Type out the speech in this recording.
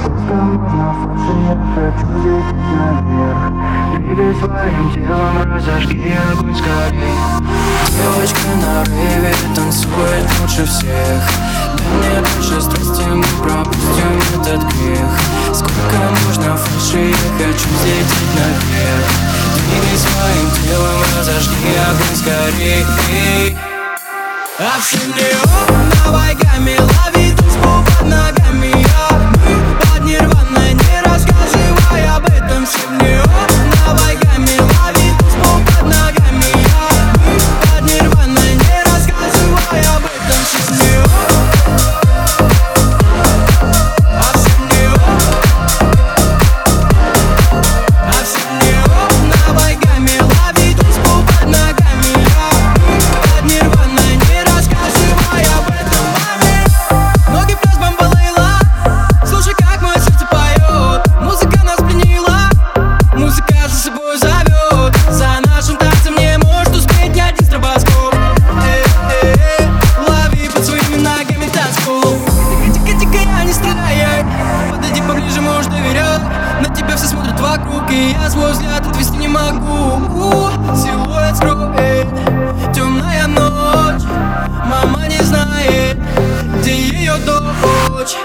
Сколько можно фальши, я хочу лететь наверх Двигай своим телом, разожги огонь скорей Девочка на рейве танцует лучше всех. Дай мне больше страсти, мы пропустим этот грех. Сколько можно фальши, я хочу взлететь наверх. Двигай своим телом, разожги огонь скорей. Овшим давай гами, school Тихо-тихо-тихо, я не стреляю. Подойди поближе, можешь доверять. На тебя все смотрят вокруг И я свой взгляд отвести не могу. Силуэт скроет темная ночь. Мама не знает, где ее дочь.